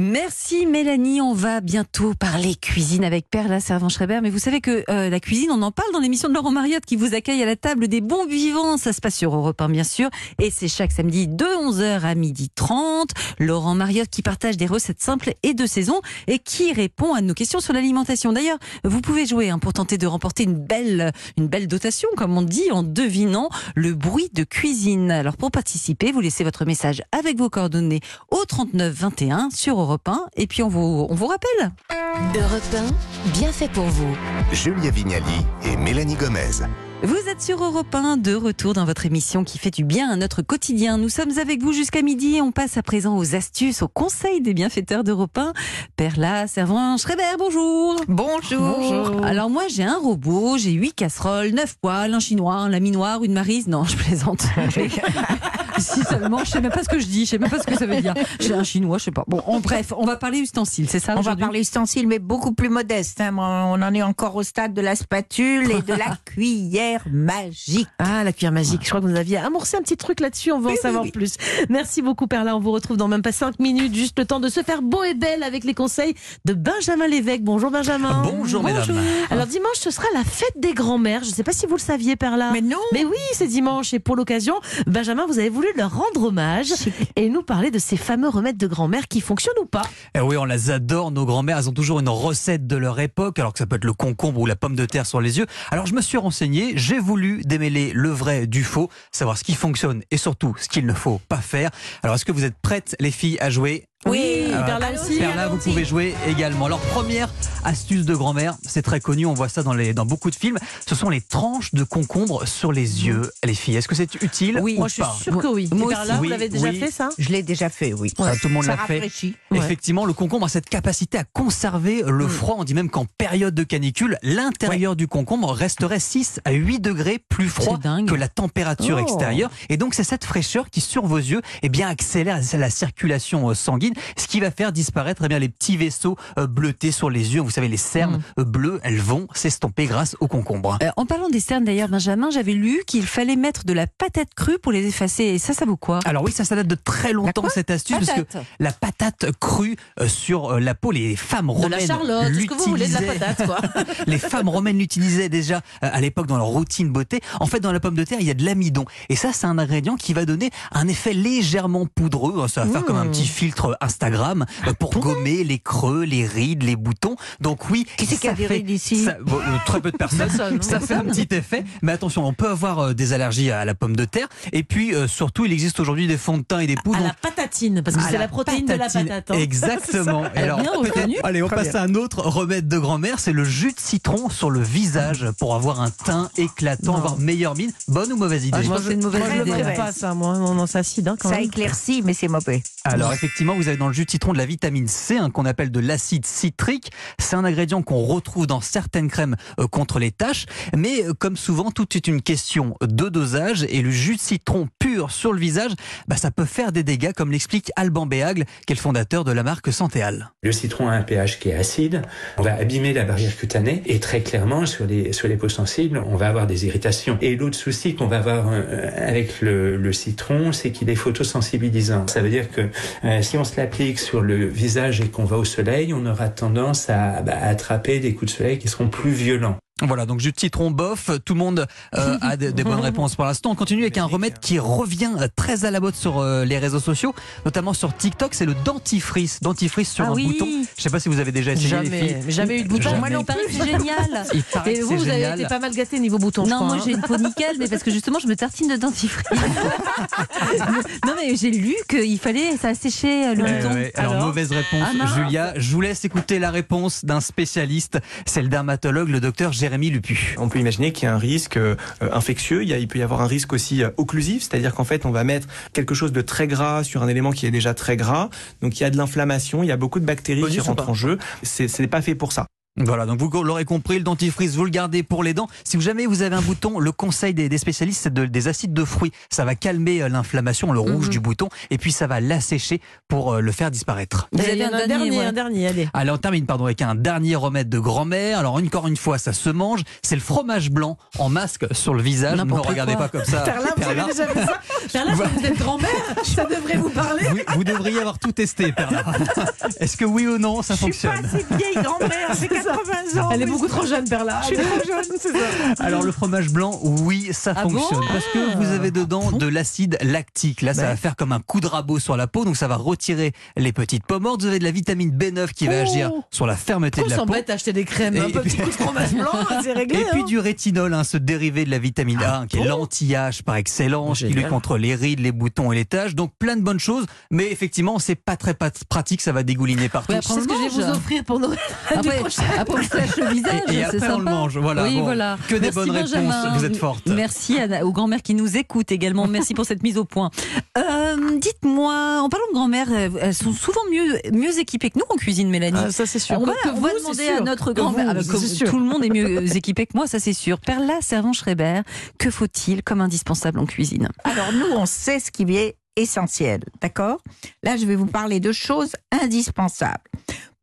Merci Mélanie, on va bientôt parler cuisine avec Perla Servan-Schreiber. Mais vous savez que euh, la cuisine, on en parle dans l'émission de Laurent Mariotte qui vous accueille à la table des bons vivants. Ça se passe sur Europe 1 bien sûr. Et c'est chaque samedi de 11h à 12h30. Laurent Mariotte qui partage des recettes simples et de saison et qui répond à nos questions sur l'alimentation. D'ailleurs, vous pouvez jouer hein, pour tenter de remporter une belle, une belle dotation, comme on dit, en devinant le bruit de cuisine. Alors pour participer, vous laissez votre message avec vos coordonnées au 39 21 sur Europe Europe 1. Et puis on vous, on vous rappelle. Europe 1, bien fait pour vous. Julia Vignali et Mélanie Gomez. Vous êtes sur Europe 1, de retour dans votre émission qui fait du bien à notre quotidien. Nous sommes avec vous jusqu'à midi et on passe à présent aux astuces, aux conseils des bienfaiteurs d'Europe 1. Perla, Servant, Schreiber, bonjour. bonjour. Alors moi j'ai un robot, j'ai huit casseroles, neuf poils, un chinois, un laminoir, une marise. Non, je plaisante. si seulement, je sais même pas ce que je dis, je sais même pas ce que ça veut dire. J'ai un chinois, je sais pas. Bon, en bref, on va parler ustensiles, c'est ça On va parler ustensiles, mais beaucoup plus modeste. Hein. On en est encore au stade de la spatule et de la cuillère magique. Ah, la cuillère magique. Je crois que vous aviez amorcé un petit truc là-dessus. On veut en savoir plus. Merci beaucoup, Perla. On vous retrouve dans même pas 5 minutes. Juste le temps de se faire beau et belle avec les conseils de Benjamin Lévesque. Bonjour, Benjamin. Bonjour, mesdames. Alors, dimanche, ce sera la fête des grands-mères. Je ne sais pas si vous le saviez, Perla. Mais non. Mais oui, c'est dimanche. Et pour l'occasion, Benjamin, vous avez voulu leur rendre hommage et nous parler de ces fameux remèdes de grand-mère qui fonctionnent ou pas. Eh oui, on les adore, nos grand-mères. Elles ont toujours une recette de leur époque, alors que ça peut être le concombre ou la pomme de terre sur les yeux. Alors je me suis renseigné, j'ai voulu démêler le vrai du faux, savoir ce qui fonctionne et surtout ce qu'il ne faut pas faire. Alors est-ce que vous êtes prêtes, les filles, à jouer? Oui, Perla aussi. Perla, vous pouvez jouer également. Alors, première astuce de grand-mère, c'est très connu, on voit ça dans, les, dans beaucoup de films, ce sont les tranches de concombre sur les yeux, les filles. Est-ce que c'est utile Oui, moi je suis sûre que oui. Moi Perla, vous l'avez déjà fait ça? Je l'ai déjà fait, oui. tout le monde l'a fait. Effectivement, le concombre a cette capacité à conserver le mm. froid. On dit même qu'en période de canicule, l'intérieur du concombre resterait 6 à 8 degrés plus froid que la température oh. extérieure. Et donc, c'est cette fraîcheur qui, sur vos yeux, eh bien, accélère la circulation euh, sanguine ce qui va faire disparaître eh bien, les petits vaisseaux euh, bleutés sur les yeux. Vous savez, les cernes mm. euh, bleues, elles vont s'estomper grâce au concombre. Euh, en parlant des cernes d'ailleurs, Benjamin, j'avais lu qu'il fallait mettre de la patate crue pour les effacer. Et ça, ça vaut quoi? Alors oui, ça, ça date de très longtemps cette astuce, parce que la patate crue sur la peau, les femmes romaines. De la Charlotte, ce que vous voulez de la patate, quoi? les femmes romaines l'utilisaient déjà à l'époque dans leur routine beauté. En fait, dans la pomme de terre, il y a de l'amidon. Et ça, c'est un ingrédient qui va donner un effet légèrement poudreux. Ça va faire comme un mmh. petit filtre Instagram euh, pour gommer les creux, les rides, les boutons. Donc oui, qui c'est qui a des rides ici euh, Très peu de personnes. ça fait un petit effet, mais attention, on peut avoir euh, des allergies à la pomme de terre. Et puis surtout, il existe aujourd'hui des fonds de teint et des poudres. À la patatine, parce que c'est la protéine de la patate. Hein. Exactement. Alors, allez, on passe à un autre remède de grand-mère, c'est le jus de citron sur le visage pour avoir un teint éclatant, avoir meilleure mine. Bonne ou mauvaise idée ah, Je c'est une mauvaise idée. Je pas ça, moi. Non, acide. Hein, ça éclaircit, mais c'est mauvais. Alors effectivement, vous dans le jus de citron de la vitamine C, hein, qu'on appelle de l'acide citrique. C'est un ingrédient qu'on retrouve dans certaines crèmes euh, contre les taches. Mais euh, comme souvent, tout est une question de dosage. Et le jus de citron pur sur le visage, bah, ça peut faire des dégâts, comme l'explique Alban Béagle, qui est le fondateur de la marque Santéal. Le citron a un pH qui est acide. On va abîmer la barrière cutanée. Et très clairement, sur les, sur les peaux sensibles, on va avoir des irritations. Et l'autre souci qu'on va avoir euh, avec le, le citron, c'est qu'il est photosensibilisant. Ça veut dire que si on se l'applique sur le visage et qu'on va au soleil, on aura tendance à, bah, attraper des coups de soleil qui seront plus violents. Voilà, donc jus de citron bof, tout le monde euh, a des, bonnes réponses pour l'instant. On continue avec un remède qui revient très à la mode sur euh, les réseaux sociaux, notamment sur TikTok, c'est le dentifrice. Dentifrice sur ah un bouton. Je sais pas si vous avez déjà essayé jamais, les filles. Jamais eu de bouton. Moi non plus, c'est génial. Et vous, vous avez été pas mal gâté niveau bouton. Non, moi hein. j'ai une peau nickel, mais parce que justement je me tartine de dentifrice. non mais j'ai lu qu'il fallait ça sécher euh, le bouton. Alors, mauvaise réponse, ah, Julia. Je vous laisse écouter la réponse d'un spécialiste. C'est le dermatologue, le docteur Jérémy Lupu. On peut imaginer qu'il y a un risque euh, infectieux. Il, y a, il peut y avoir un risque aussi euh, occlusif, c'est-à-dire qu'en fait on va mettre quelque chose de très gras sur un élément qui est déjà très gras. Donc il y a de l'inflammation, il y a beaucoup de bactéries qui rentrent en jeu. C'est n'est pas fait pour ça. Voilà, donc vous l'aurez compris, le dentifrice, vous le gardez pour les dents. Si jamais vous avez un bouton, le conseil des, spécialistes, c'est de, des acides de fruits. Ça va calmer euh, l'inflammation, le rouge mhm. du bouton, et puis ça va l'assécher pour euh, le faire disparaître. Vous avez un, dernier, un dernier, allez. Allez, on termine pardon, avec un dernier remède de grand-mère. Alors encore une fois, ça se mange. C'est le fromage blanc en masque sur le visage. Ne regardez pas comme ça. Perla, vous avez déjà vu ça Perla, vous êtes grand-mère, ça devrait vous parler. Vous, devriez avoir tout testé, Perla. Est-ce que oui ou non, ça fonctionne Je suis pas assez vieille grand-mère, j'ai 80 ans. Elle est beaucoup trop jeune, Perla. Je suis trop jeune, c'est ça. Alors le fromage blanc, oui, ça ah fonctionne. parce que vous avez dedans ah de l'acide lactique. Là, ça va faire comme un coup de rabot sur la peau, donc ça va retirer les petites peaux mortes. Vous avez de la vitamine B9 qui va oh. agir sur la fermeté de la peau. On s'embête à acheter des crèmes, un petit coup de fromage blanc, c'est réglé. Et puis hein. du rétinol, hein, ce dérivé de la vitamine A, qui est ah l'anti-âge par excellence, qui lutte contre les rides, les boutons et les taches. Donc plein de bonnes choses, mais effectivement, c'est pas très pratique, ça va dégouliner partout. c'est ce que je vais vous offrir pour Noël. Après, après on se le visage, et, après on le mange. Voilà. Oui, voilà. Que des bonnes réponses. Vous êtes forte. Merci aux grand-mères qui nous écoutent également. Merci pour cette mise au point. Euh, dites-moi, en parlant de grand-mère, elles sont souvent mieux, mieux équipées que nous en cuisine, Mélanie. Ah, ça, c'est sûr. On va, demander à notre grand-mère. Tout le monde est mieux équipé que moi, ça, c'est sûr. Perla Servan-Schreiber, que faut-il comme indispensable en cuisine? Alors, nous, on sait ce qui est essentiel, d'accord? Là, je vais vous parler de choses indispensables.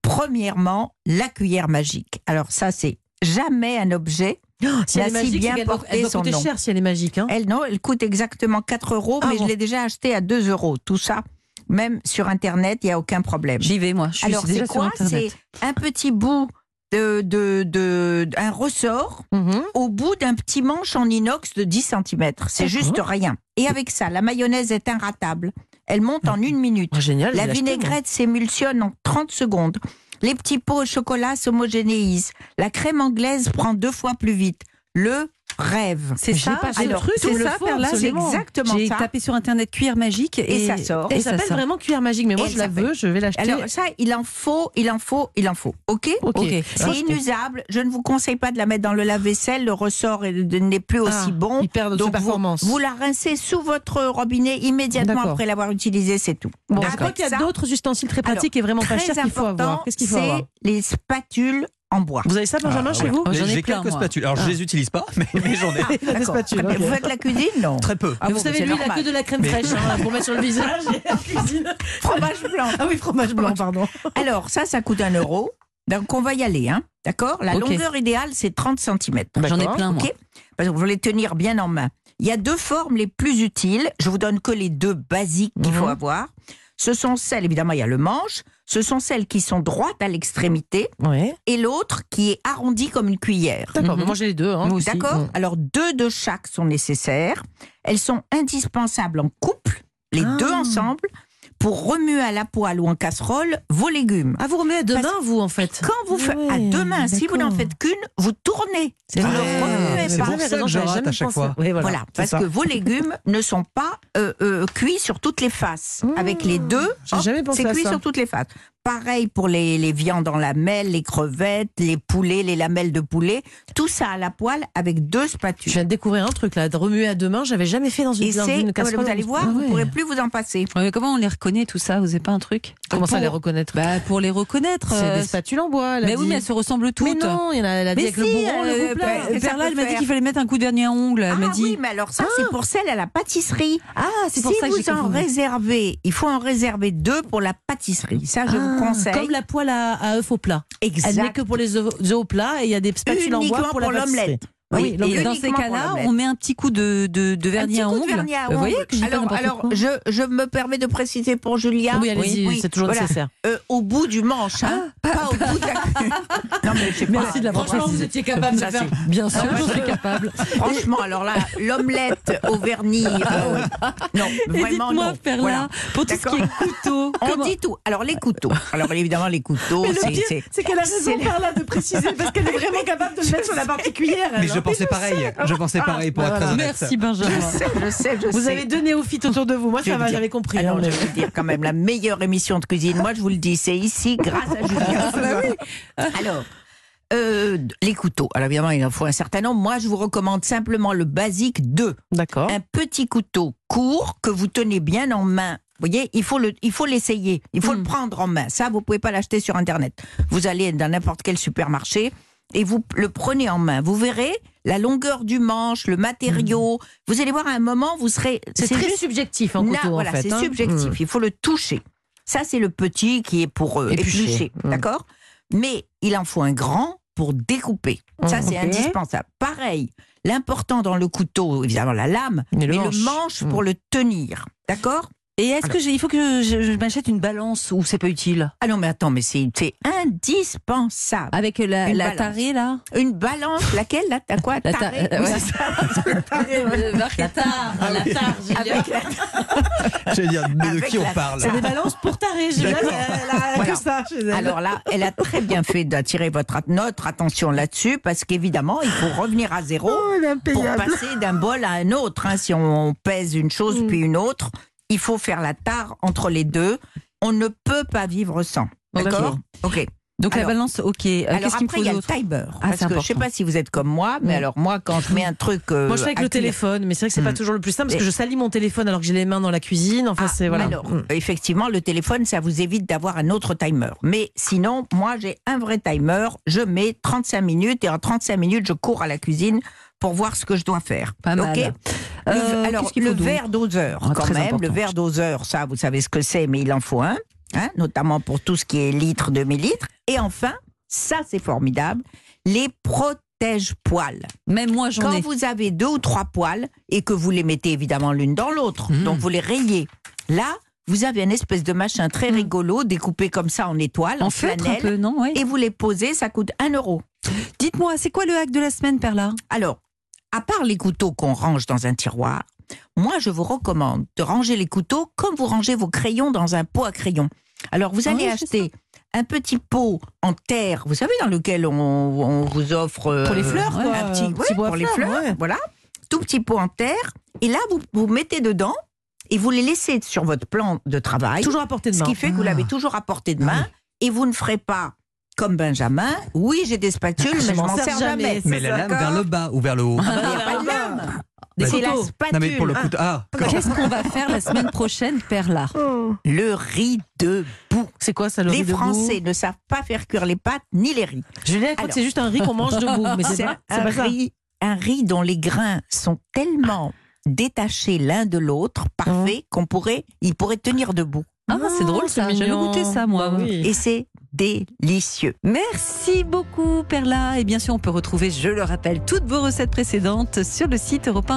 Premièrement, la cuillère magique. Alors ça, c'est jamais un objet oh, si elle est magique, bien elle porté doit, coûter cher si elle est magique. Hein. elle, non, elle coûte exactement 4 euros, ah mais je l'ai déjà acheté à 2 euros. Tout ça, même sur Internet, il n'y a aucun problème. J'y vais, moi. Je suis Alors, c'est quoi? C'est un petit bout de, de, de un ressort mhm. au bout d'un petit manche en inox de 10 cm. C'est juste rien. Et avec ça, la mayonnaise est inratable. Elle monte en une minute. Oh, génial, la vinaigrette s'émulsionne en 30 secondes. Les petits pots au chocolat s'homogénéisent. La crème anglaise prend deux fois plus vite. Le rêve. C'est ça. Alors, c'est ça, C'est exactement ça. J'ai tapé sur internet cuillère magique et, ça sort. Et, ça s'appelle vraiment cuillère magique. Mais moi, je la veux, je vais l'acheter. Alors ça, il en faut, il en faut, il en faut. Ok? Ok. C'est inusable. Je ne vous conseille pas de la mettre dans le lave-vaisselle. Le ressort n'est plus aussi ah, bon. Il perd de Donc performance. Vous, la rincez sous votre robinet immédiatement après l'avoir utilisé, c'est tout. Bon, crois qu'il y a d'autres ustensiles très pratiques et vraiment pas chers qu'il faut avoir. Qu'est-ce qu'il faut avoir? Les spatules en bois. Vous avez ça, Benjamin, ah, chez vous J'ai quelques spatules. Alors, je les utilise pas, mais, j'en ai. Ah, des spatules. Vous faites la cuisine, non Très peu. Ah, vous savez, lui, il a que de la crème fraîche hein, pour mettre sur le visage. fromage blanc. Ah oui, fromage blanc, pardon. Alors, ça, ça coûte un euro. Donc, on va y aller, hein D'accord? La longueur idéale, c'est 30 cm. J'en ai plein, moi. Parce que vous voulez tenir bien en main. Il y a deux formes les plus utiles. Je vous donne que les deux basiques qu'il faut mhm. avoir. Ce sont celles, évidemment, il y a le manche, ce sont celles qui sont droites à l'extrémité et l'autre qui est arrondie comme une cuillère. D'accord, moi j'ai les deux. Hein, D'accord mm. Alors deux de chaque sont nécessaires. Elles sont indispensables en couple, les ah. deux ensemble, pour remuer à la poêle ou en casserole vos légumes. Ah, vous remuez à deux mains, vous, en fait Quand vous faites à deux mains, si vous n'en faites qu'une, vous tournez. Vous ne remuez pas. C'est pour ça que à chaque fois. voilà, parce que vos légumes ne sont pas euh, euh, cuits sur toutes les faces. Mmh. Avec les deux, c'est cuit sur toutes les faces. Pareil pour les, les viandes en lamelles, les crevettes, les poulets, les lamelles de poulet. Tout ça à la poêle avec deux spatules. Je viens de découvrir un truc là, de remuer à deux mains. J'avais jamais fait dans une, dans une casserole. Vous allez voir, vous ne pourrez plus vous en passer. mais comment on les reconnaît tout ça Vous n'avez pas un truc Comment ça les reconnaître bah, Pour les reconnaître. C'est des euh, spatules en bois. Mais oui, mais elles se ressemblent toutes. Mais non, il y en a, elle a dit avec le bourron, le euh, Perla, elle m'a dit qu'il fallait mettre un coup de dernier ongle. Elle m'a ah dit. Oui, mais alors ça, c'est ah. pour celle à la pâtisserie. Ah, c'est pour ça que Si vous en réservez, il faut en réserver deux pour la pâtisserie. Ça, je Comme la poêle à, œufs au plat. Exact. Elle n'est que pour les œufs au plat et il y a des spatules en bois pour, l'omelette. Oui, et dans ces cas-là, on met un petit coup de, de, de vernis à ongles. Vous voyez Alors, alors je, je, me permets de préciser pour Julia. Oui, allez-y, c'est toujours nécessaire. Euh, au bout du manche, hein, ah, pas, au bout de la Non, mais je sais Merci de l'avoir Franchement, vous étiez capable de faire. Bien sûr, je suis capable. Franchement, alors là, l'omelette au vernis. Euh, non, vraiment non. Faire là, pour tout ce qui est couteau. On dit tout. Alors, les couteaux. Alors, évidemment, les couteaux, c'est. C'est qu'elle a raison par là de préciser, parce qu'elle est vraiment capable de le mettre sur la particulière. Mais je pensais pareil. Je pensais pareil pour être honnête. Merci Benjamin. Je sais, je sais, je Vous avez deux néophytes autour de vous. Moi, ça va, j'avais compris. Alors, je vais vous dire quand même, la meilleure émission de cuisine, moi, je vous le dis, c'est ici, grâce à Julien. Ah, Alors. Euh, les couteaux. Alors évidemment, il en faut un certain nombre. Moi, je vous recommande simplement le basique 2. D'accord. Un petit couteau court que vous tenez bien en main Vous voyez, il faut le, il faut l'essayer, il faut le mm. prendre en main. Ça, vous pouvez pas l'acheter sur internet. Vous allez dans n'importe quel supermarché et vous le prenez en main. Vous verrez la longueur du manche, le matériau. Mm. Vous allez voir à un moment, vous serez. C'est très subjectif en couteau. voilà, c'est hein. subjectif. Mm. Il faut le toucher. Ça, c'est le petit qui est pour euh, éplucher, d'accord? Mais il en faut un grand pour découper. Ça, c'est indispensable. Pareil, l'important dans le couteau, évidemment la lame, mais le manche, pour le tenir. D'accord? Et est-ce que il faut que je, m'achète une balance ou c'est pas utile? Ah non mais attends mais c'est indispensable. Avec la, la tarée là? Une balance laquelle là? T'as quoi? La tarée La tarée. La tare, la tare. J'allais dire mais de qui on parle? C'est des balances pour taré. J'ai que ça. Alors là, elle a très bien fait d'attirer votre notre attention là-dessus parce qu'évidemment il faut revenir à zéro oh, pour passer d'un bol à un autre. Hein. Si on pèse une chose mm. puis une autre il faut faire la tare entre les deux. On ne peut pas vivre sans. D'accord Ok. Donc la balance, ok. Euh, alors après, il y a le timer. Ah, parce que je ne sais pas si vous êtes comme moi, mais alors moi, quand je mets un truc. Euh, moi, je fais avec le téléphone, mais c'est vrai que c'est pas mm. toujours le plus simple parce que je salis mon téléphone alors que j'ai les mains dans la cuisine. Enfin, ah, c'est voilà. Alors, mm. effectivement, le téléphone, ça vous évite d'avoir un autre timer. Mais sinon, moi, j'ai un vrai timer. Je mets 35 minutes et en 35 minutes, je cours à la cuisine pour voir ce que je dois faire. Pas mal. Euh, alors, le verre doseur, ah, quand même. Le verre doseur, ça, vous savez ce que c'est, mais il en faut un. Hein, notamment pour tout ce qui est litres, demi-litres. Et enfin, ça c'est formidable, les protège-poils. Même moi j'en ai. Quand vous avez deux ou trois poils et que vous les mettez évidemment l'une dans l'autre, mmh. donc vous les rayez, là vous avez une espèce de machin très mmh. rigolo découpé comme ça en étoiles, en, en flanelle, non et vous les posez, ça coûte un euro. Dites-moi, c'est quoi le hack de la semaine, Perla? Alors, à part les couteaux qu'on range dans un tiroir, moi je vous recommande de ranger les couteaux comme vous rangez vos crayons dans un pot à crayons. Alors vous allez ah acheter un petit pot en terre, vous savez, dans lequel on, vous offre pour les euh, fleurs, quoi. un petit, pot pour les fleurs, voilà, tout petit pot en terre. Et là, vous vous mettez dedans et vous les laissez sur votre plan de travail. Toujours à portée de main. Ce qui fait que vous l'avez ah. toujours à portée de main. Et vous ne ferez pas comme Benjamin, oui, j'ai des spatules, mais je m'en sers jamais. Mais la lame vers le bas ou vers le haut Il n'y a pas de lame. C'est la spatule. Non, mais pour le coup, ah, Qu'est-ce qu'on va faire la semaine prochaine, Perla? Oh. Le riz de boue. C'est quoi ça, le les riz de boue Les Français ne savent pas faire cuire les pâtes ni les riz. Je crois que c'est juste un riz qu'on mange debout. Mais c'est un, un, riz, un riz dont les grains sont tellement détachés l'un de l'autre, parfait, oh. qu'on pourrait, il pourrait tenir debout. Ah, c'est drôle ça, j'ai goûté ça moi. Bah oui. Et c'est délicieux. Merci beaucoup Perla. Et bien sûr, on peut retrouver, je le rappelle, toutes vos recettes précédentes sur le site europe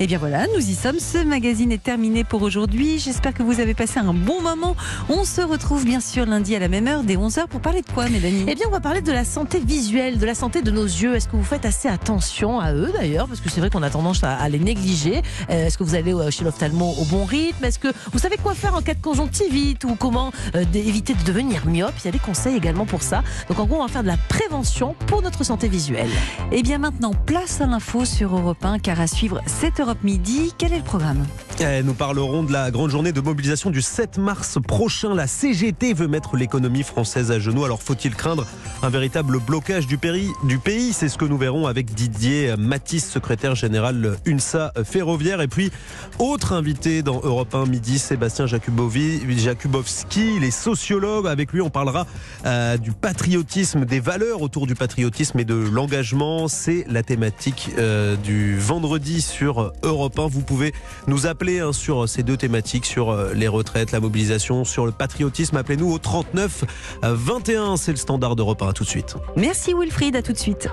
Et bien voilà, nous y sommes. Ce magazine est terminé pour aujourd'hui. J'espère que vous avez passé un bon moment. On se retrouve bien sûr lundi à la même heure, dès 11h, pour parler de quoi, Mélanie? Eh bien, on va parler de la santé visuelle, de la santé de nos yeux. Est-ce que vous faites assez attention à eux d'ailleurs? Parce que c'est vrai qu'on a tendance à, les négliger. Euh, est-ce que vous allez euh, chez l'ophtalmo au bon rythme? Est-ce que vous savez quoi faire en de conjonctivite ou comment euh, éviter de devenir mieux il y a des conseils également pour ça. Donc en gros, on va faire de la prévention pour notre santé visuelle. Et eh bien maintenant, place à l'info sur Europe 1, car à suivre 7 Europe Midi, quel est le programme? Nous parlerons de la grande journée de mobilisation du 7 mars prochain. La CGT veut mettre l'économie française à genoux. Alors faut-il craindre un véritable blocage du, du pays? C'est ce que nous verrons avec Didier Matisse, secrétaire général UNSA Ferroviaire. Et puis, autre invité dans Europe 1 Midi, Sébastien Jakubowski, les sociologues. Avec lui, on parlera euh, du patriotisme, des valeurs autour du patriotisme et de l'engagement. C'est la thématique euh, du vendredi sur Europe 1. Vous pouvez nous appeler hein, sur ces deux thématiques, sur euh, les retraites, la mobilisation, sur le patriotisme. Appelez-nous au 39 21. C'est le standard d'Europe 1. À tout de suite. Merci Wilfried, à tout de suite.